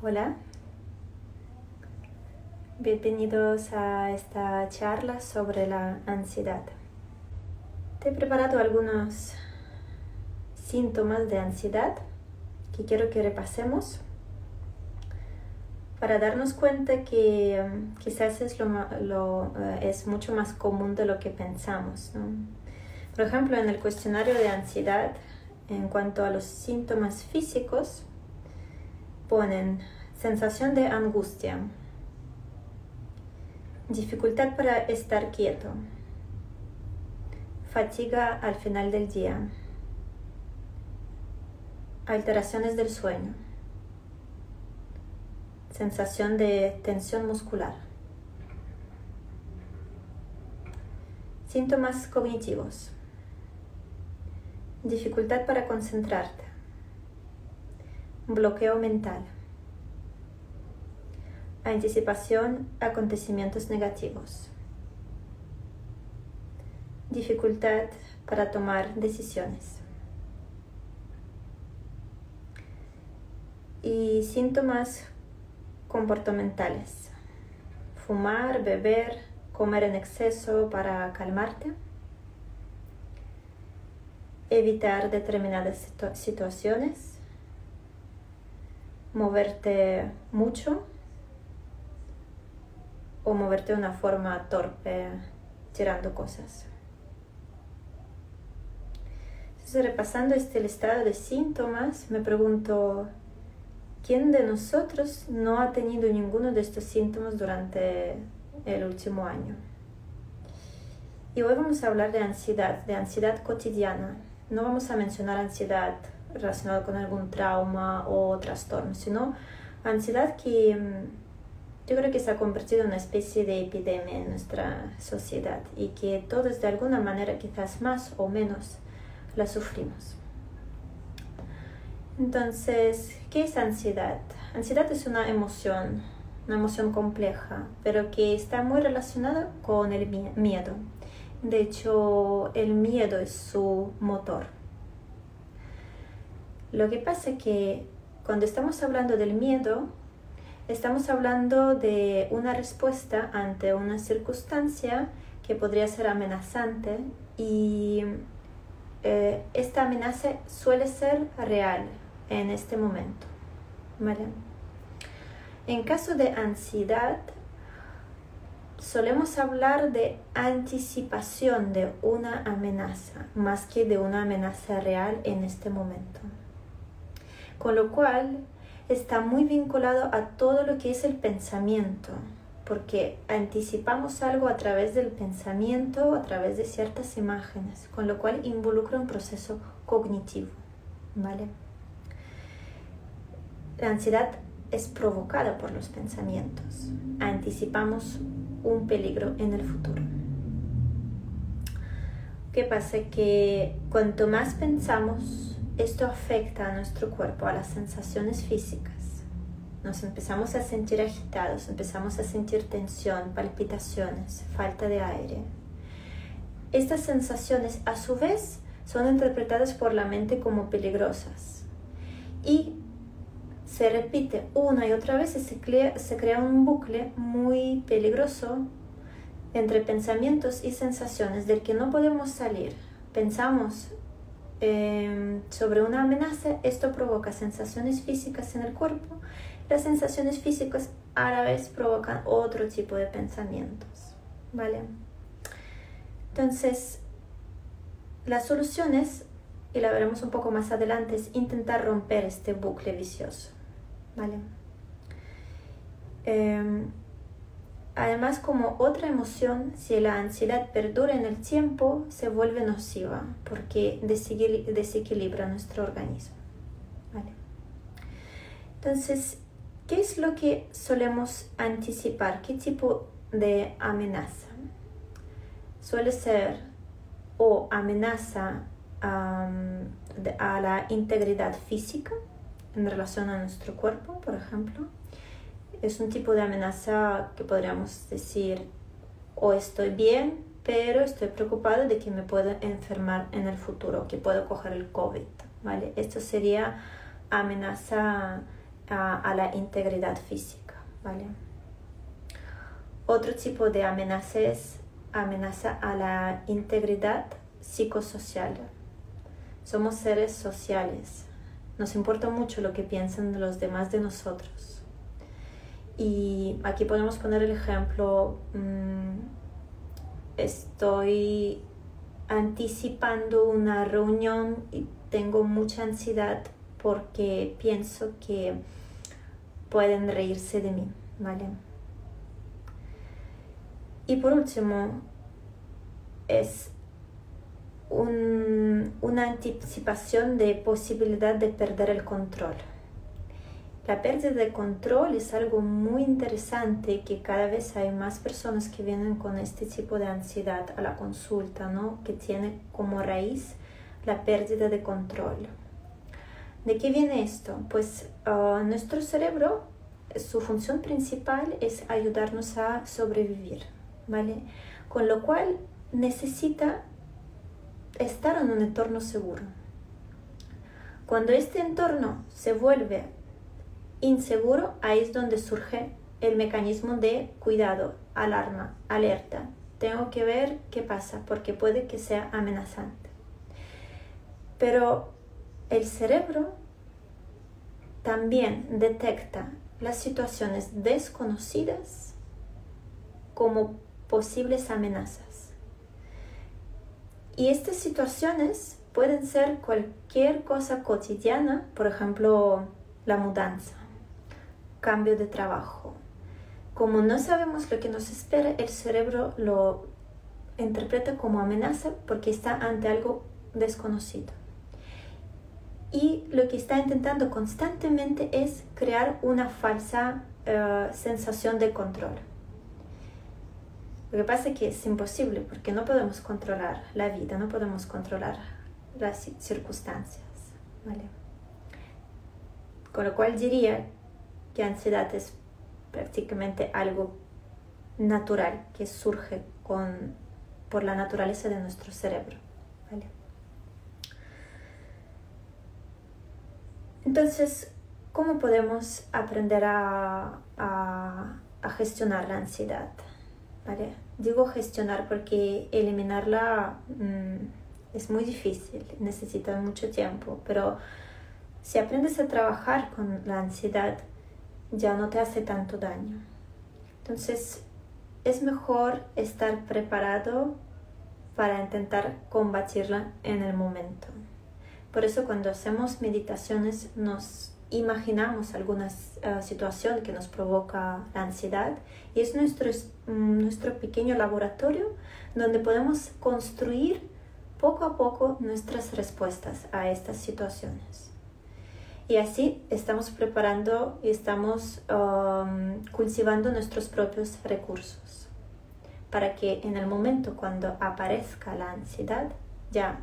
Hola, bienvenidos a esta charla sobre la ansiedad. Te he preparado algunos síntomas de ansiedad que quiero que repasemos para darnos cuenta que um, quizás es, lo, uh, es mucho más común de lo que pensamos. Por ejemplo, en el cuestionario de ansiedad, en cuanto a los síntomas físicos, ponen sensación de angustia, dificultad para estar quieto, fatiga al final del día, alteraciones del sueño, sensación de tensión muscular, síntomas cognitivos, dificultad para concentrarte, bloqueo mental, anticipación a acontecimientos negativos, dificultad para tomar decisiones. Y síntomas comportamentales. Fumar, beber, comer en exceso para calmarte evitar determinadas situaciones, moverte mucho o moverte de una forma torpe tirando cosas. Entonces, repasando este listado de síntomas, me pregunto, ¿quién de nosotros no ha tenido ninguno de estos síntomas durante el último año? Y hoy vamos a hablar de ansiedad, de ansiedad cotidiana, no vamos a mencionar ansiedad relacionada con algún trauma o trastorno, sino ansiedad que mm, yo creo que se ha convertido en una especie de epidemia en nuestra sociedad y que todos de alguna manera, quizás más o menos, la sufrimos. Entonces, ¿qué es ansiedad? Ansiedad es una emoción, una emoción compleja, pero que está muy relacionada con el miedo. De hecho, el miedo es su motor. Lo que pasa es que cuando estamos hablando del miedo, estamos hablando de una respuesta ante una circunstancia que podría ser amenazante y eh, esta amenaza suele ser real en este momento. En caso de ansiedad, solemos hablar de anticipación de una amenaza más que de una amenaza real en este momento. Con lo cual está muy vinculado a todo lo que es el pensamiento, porque anticipamos algo a través del pensamiento, a través de ciertas imágenes, con lo cual involucra un proceso cognitivo. ¿vale? La ansiedad es provocada por los pensamientos. Anticipamos un peligro en el futuro. ¿Qué pasa? Que cuanto más pensamos, esto afecta a nuestro cuerpo, a las sensaciones físicas. Nos empezamos a sentir agitados, empezamos a sentir tensión, palpitaciones, falta de aire. Estas sensaciones a su vez son interpretadas por la mente como peligrosas y se repite una y otra vez y se crea, se crea un bucle muy peligroso entre pensamientos y sensaciones del que no podemos salir. Pensamos em, sobre una amenaza, esto provoca sensaciones físicas en el cuerpo. Las sensaciones físicas a la vez provocan otro tipo de pensamientos. ¿Vale? Entonces, las soluciones, y la veremos un poco más adelante, es intentar romper este bucle vicioso. ¿vale? Em, además, como otra emoción, si la ansiedad perdura en el tiempo, se vuelve nociva porque desequilibra nuestro organismo. Entonces, ¿qué es lo que solemos anticipar? ¿Qué tipo de amenaza? Suele ser o amenaza a la integridad física, en relación a nuestro cuerpo, por ejemplo. Es un tipo de amenaza que podríamos decir, o estoy bien, pero estoy preocupada de que me pueda enfermar en el futuro, que puedo coger el COVID, ¿vale? Esto sería amenaza a, la integridad física. ¿vale? Otro tipo de amenaza es amenaza a la integridad psicosocial. Somos seres sociales. Nos importa mucho lo que piensan los demás de nosotros. Y aquí podemos poner el ejemplo, mm, estoy anticipando una reunión y tengo mucha ansiedad porque pienso que pueden reírse de mí, ¿vale? Y por último, es una anticipación de posibilidad de perder el control. La pérdida de control es algo muy interesante que cada vez hay más personas que vienen con este tipo de ansiedad a la consulta, ¿no? que tiene como raíz la pérdida de control. ¿De qué viene esto? Pues ah, nuestro cerebro, su función principal es ayudarnos a sobrevivir, ¿vale? Con lo cual necesita estar en un entorno seguro. Cuando este entorno se vuelve inseguro, ahí es donde surge el mecanismo de cuidado, alarma, alerta. Tengo que ver qué pasa porque puede que sea amenazante. Pero el cerebro también detecta las situaciones desconocidas como posibles amenazas. Y estas situaciones pueden ser cualquier cosa cotidiana, por ejemplo, la mudanza, cambio de trabajo. Como no sabemos lo que nos espera, el cerebro lo interpreta como amenaza porque está ante algo desconocido. Y lo que está intentando constantemente es crear una falsa eh, sensación de control. Lo que pasa es que es imposible porque no podemos controlar la vida, no podemos controlar las circunstancias. Con lo cual diría que ansiedad es prácticamente algo natural que surge con, por la naturaleza de nuestro cerebro. Entonces, ¿cómo podemos aprender a, gestionar la ansiedad? Digo gestionar porque eliminarla mm, es muy difícil, necesita mucho tiempo, pero si aprendes a trabajar con la ansiedad, ya no te hace tanto daño. Entonces, es mejor estar preparado para intentar combatirla en el momento. Por eso cuando hacemos meditaciones nos imaginamos alguna uh, situación que nos provoca la ansiedad y es nuestro, mm, nuestro pequeño laboratorio donde podemos construir poco a poco nuestras respuestas a estas situaciones. Y así estamos preparando y estamos um, cultivando nuestros propios recursos para que en el momento cuando aparezca la ansiedad ya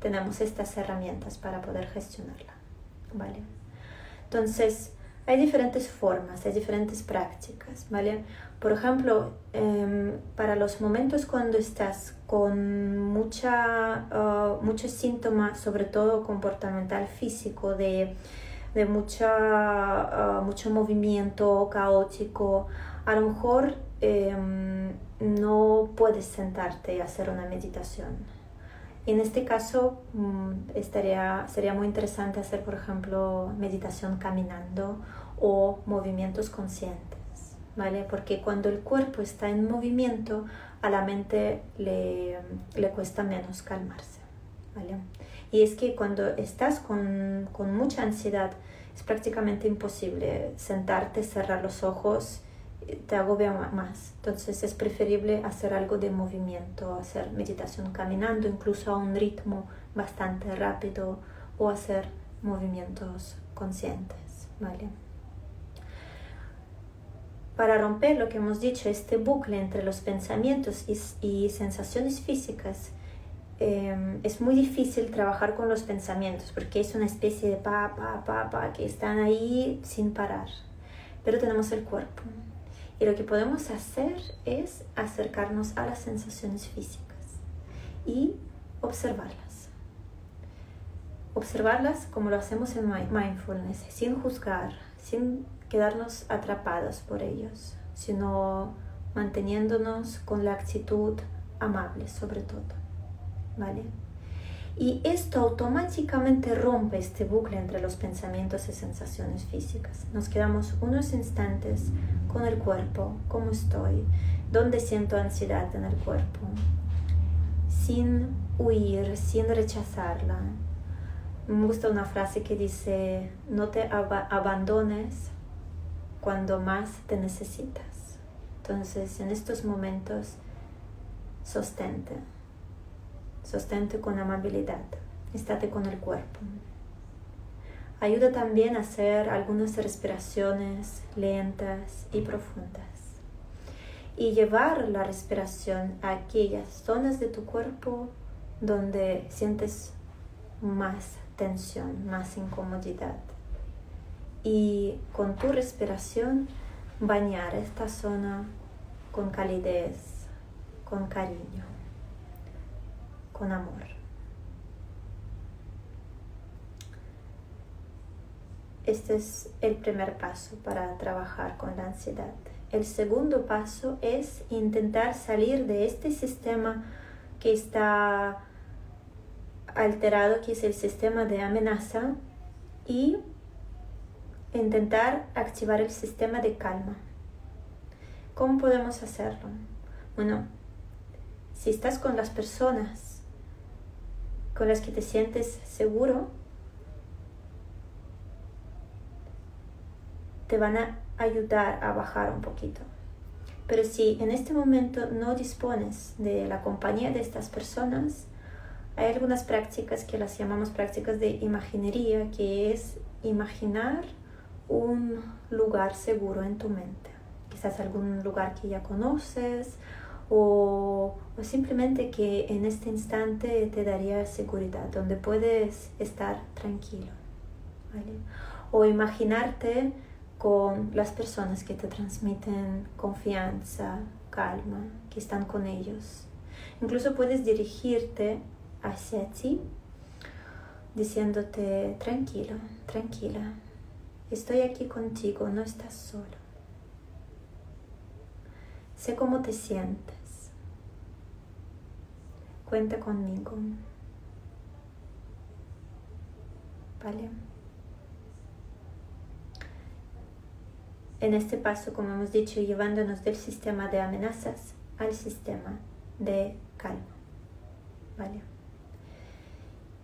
tenemos estas herramientas para poder gestionarla. ¿vale? Entonces, hay diferentes formas, hay diferentes prácticas, ¿vale? Por ejemplo, em, para los momentos cuando estás con mucha, uh, muchos síntomas, sobre todo comportamental físico, de, de mucha, uh, mucho movimiento caótico, a lo mejor em, no puedes sentarte y hacer una meditación en este caso, mm, estaría, sería muy interesante hacer, por ejemplo, meditación caminando o movimientos conscientes, ¿vale? Porque cuando el cuerpo está en movimiento, a la mente le, le cuesta menos calmarse, ¿vale? Y es que cuando estás con, con mucha ansiedad, es prácticamente imposible sentarte, cerrar los ojos te agobia más. Entonces es preferible hacer algo de movimiento, hacer meditación caminando, incluso a un ritmo bastante rápido o hacer movimientos conscientes. ¿vale? Para romper lo que hemos dicho, este bucle entre los pensamientos y, sensaciones físicas, em, es muy difícil trabajar con los pensamientos porque es una especie de pa, pa, pa, pa que están ahí sin parar. Pero tenemos el cuerpo y lo que podemos hacer es acercarnos a las sensaciones físicas y observarlas. observarlas como lo hacemos en mindfulness, sin juzgar, sin quedarnos atrapados por ellos, sino manteniéndonos con la actitud amable sobre todo. ¿Vale? Y esto automáticamente rompe este bucle entre los pensamientos y sensaciones físicas. Nos quedamos unos instantes con el cuerpo, cómo estoy, dónde siento ansiedad en el cuerpo, sin huir, sin rechazarla. Me gusta una frase que dice, no te abandones cuando más te necesitas. Entonces, en estos momentos, sostente Sostente con amabilidad. Estate con el cuerpo. Ayuda también a hacer algunas respiraciones lentas y profundas. Y llevar la respiración a aquellas zonas de tu cuerpo donde sientes más tensión, más incomodidad. Y con tu respiración bañar esta zona con calidez, con cariño con amor. Este es el primer paso para trabajar con la ansiedad. El segundo paso es intentar salir de este sistema que está alterado, que es el sistema de amenaza, y intentar activar el sistema de calma. ¿Cómo podemos hacerlo? Bueno, si estás con las personas con las que te sientes seguro, te van a ayudar a bajar un poquito. Pero si en este momento no dispones de la compañía de estas personas, hay algunas prácticas que las llamamos prácticas de imaginería, que es imaginar un lugar seguro en tu mente. Quizás algún lugar que ya conoces o, simplemente que en este instante te daría seguridad, donde puedes estar tranquilo. O imaginarte con las personas que te transmiten confianza, calma, que están con ellos. Incluso puedes dirigirte hacia ti diciéndote tranquilo, tranquila, estoy aquí contigo, no estás solo. Sé cómo te sientes. Cuenta conmigo. ¿Vale? En este paso, como hemos dicho, llevándonos del sistema de amenazas al sistema de calma. ¿Vale?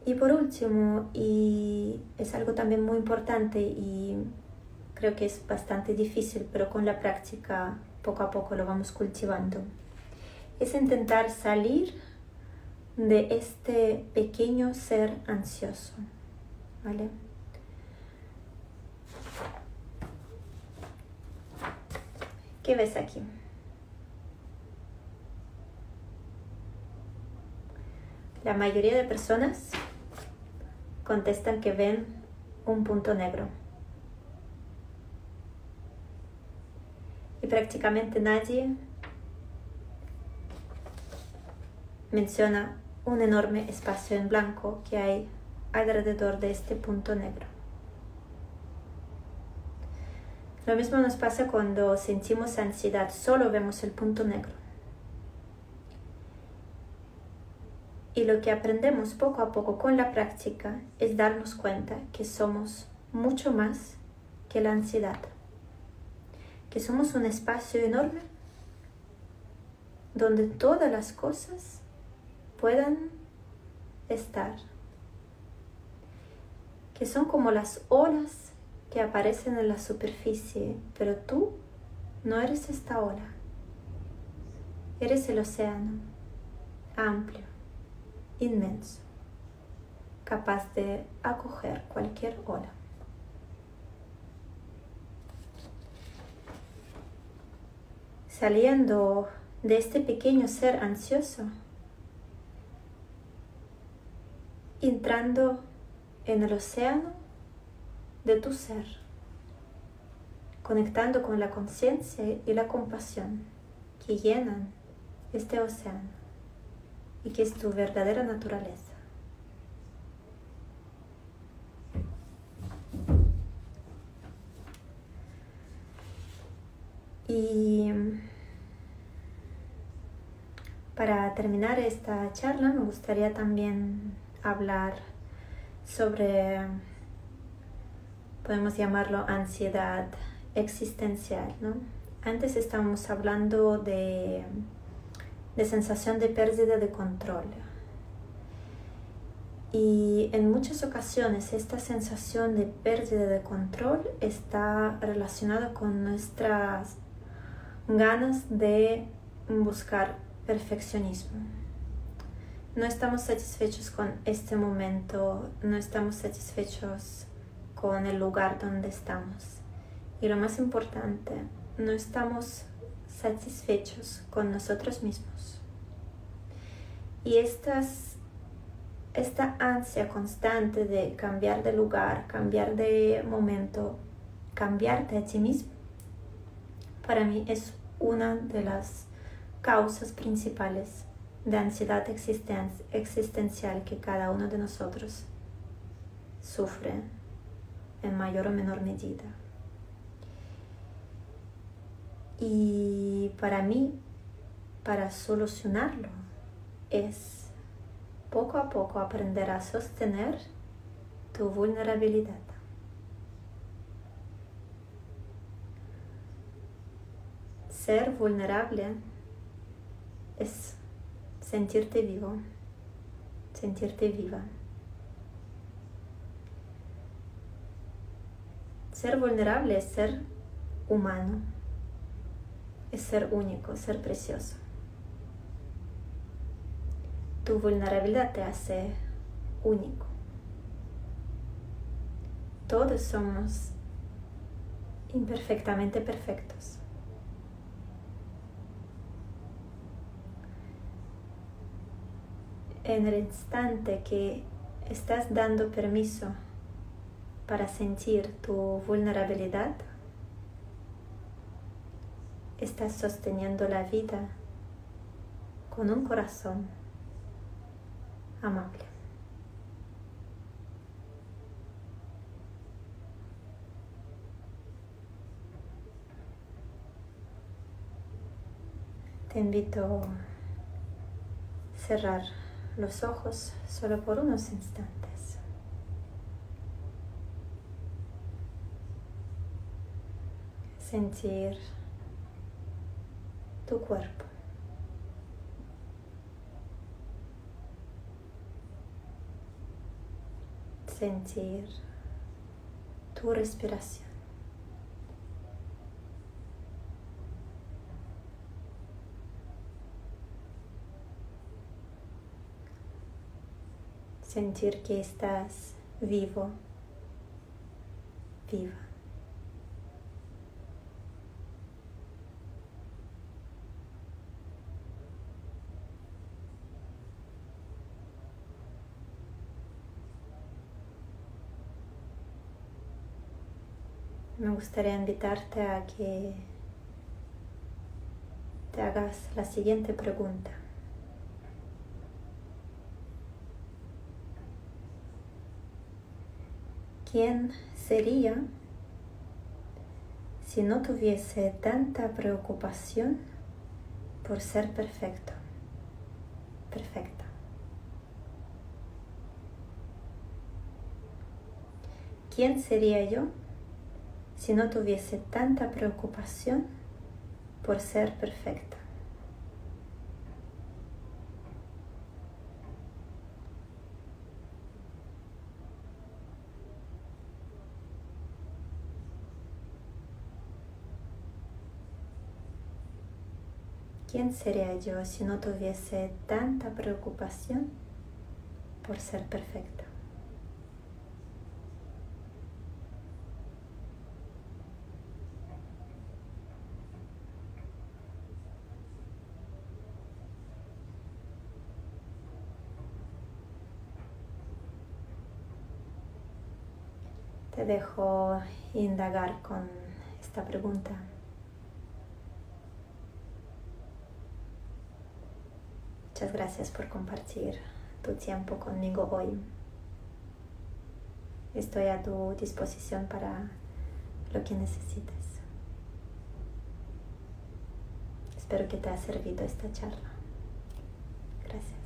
Y por último, y es algo también muy importante y creo que es bastante difícil, pero con la práctica poco a poco lo vamos cultivando, es intentar salir de este pequeño ser ansioso, ¿vale? ¿Qué ves aquí? La mayoría de personas contestan que ven un punto negro. y prácticamente nadie menciona un enorme espacio en blanco que hay alrededor de este punto negro. Lo mismo nos pasa cuando sentimos ansiedad, solo vemos el punto negro. Y lo que aprendemos poco a poco con la práctica es darnos cuenta que somos mucho más que la ansiedad que somos un espacio enorme donde todas las cosas puedan estar, que son como las olas que aparecen en la superficie, pero tú no eres esta ola, eres el océano amplio, inmenso, capaz de acoger cualquier ola. saliendo de este pequeño ser ansioso, entrando en el océano de tu ser, conectando con la conciencia y la compasión que llenan este océano y que es tu verdadera naturaleza. Y para terminar esta charla me gustaría también hablar sobre, podemos llamarlo ansiedad existencial. ¿no? Antes estábamos hablando de, de sensación de pérdida de control. Y en muchas ocasiones esta sensación de pérdida de control está relacionada con nuestras ganas de buscar perfeccionismo. No estamos satisfechos con este momento, no estamos satisfechos con el lugar donde estamos. Y lo más importante, no estamos satisfechos con nosotros mismos. Y esta ansia constante de cambiar de lugar, cambiar de momento, cambiarte a ti mismo, para mí es una de las causas principales de ansiedad existencial que cada uno de nosotros sufre en mayor o menor medida. Y para mí, para solucionarlo, es poco a poco aprender a sostener tu vulnerabilidad. Ser vulnerable es sentirte vivo, sentirte viva. Ser vulnerable es ser humano, es ser único, ser precioso. Tu vulnerabilidad te hace único. Todos somos imperfectamente perfectos. En el instante que estás dando permiso para sentir tu vulnerabilidad, estás sosteniendo la vida con un corazón amable. Te invito a cerrar los ojos solo por unos instantes. Sentir tu cuerpo. Sentir tu respiración. Sentir que estás vivo, viva. Me gustaría invitarte a que te hagas la siguiente pregunta. ¿Quién sería si no tuviese tanta preocupación por ser perfecto, perfecta? ¿Quién sería yo si no tuviese tanta preocupación por ser perfecta? ¿Quién sería yo si no tuviese tanta preocupación por ser perfecta? Te dejo indagar con esta pregunta. Muchas gracias por compartir tu tiempo conmigo hoy. Estoy a tu disposición para lo que necesites. Espero que te haya servido esta charla. Gracias.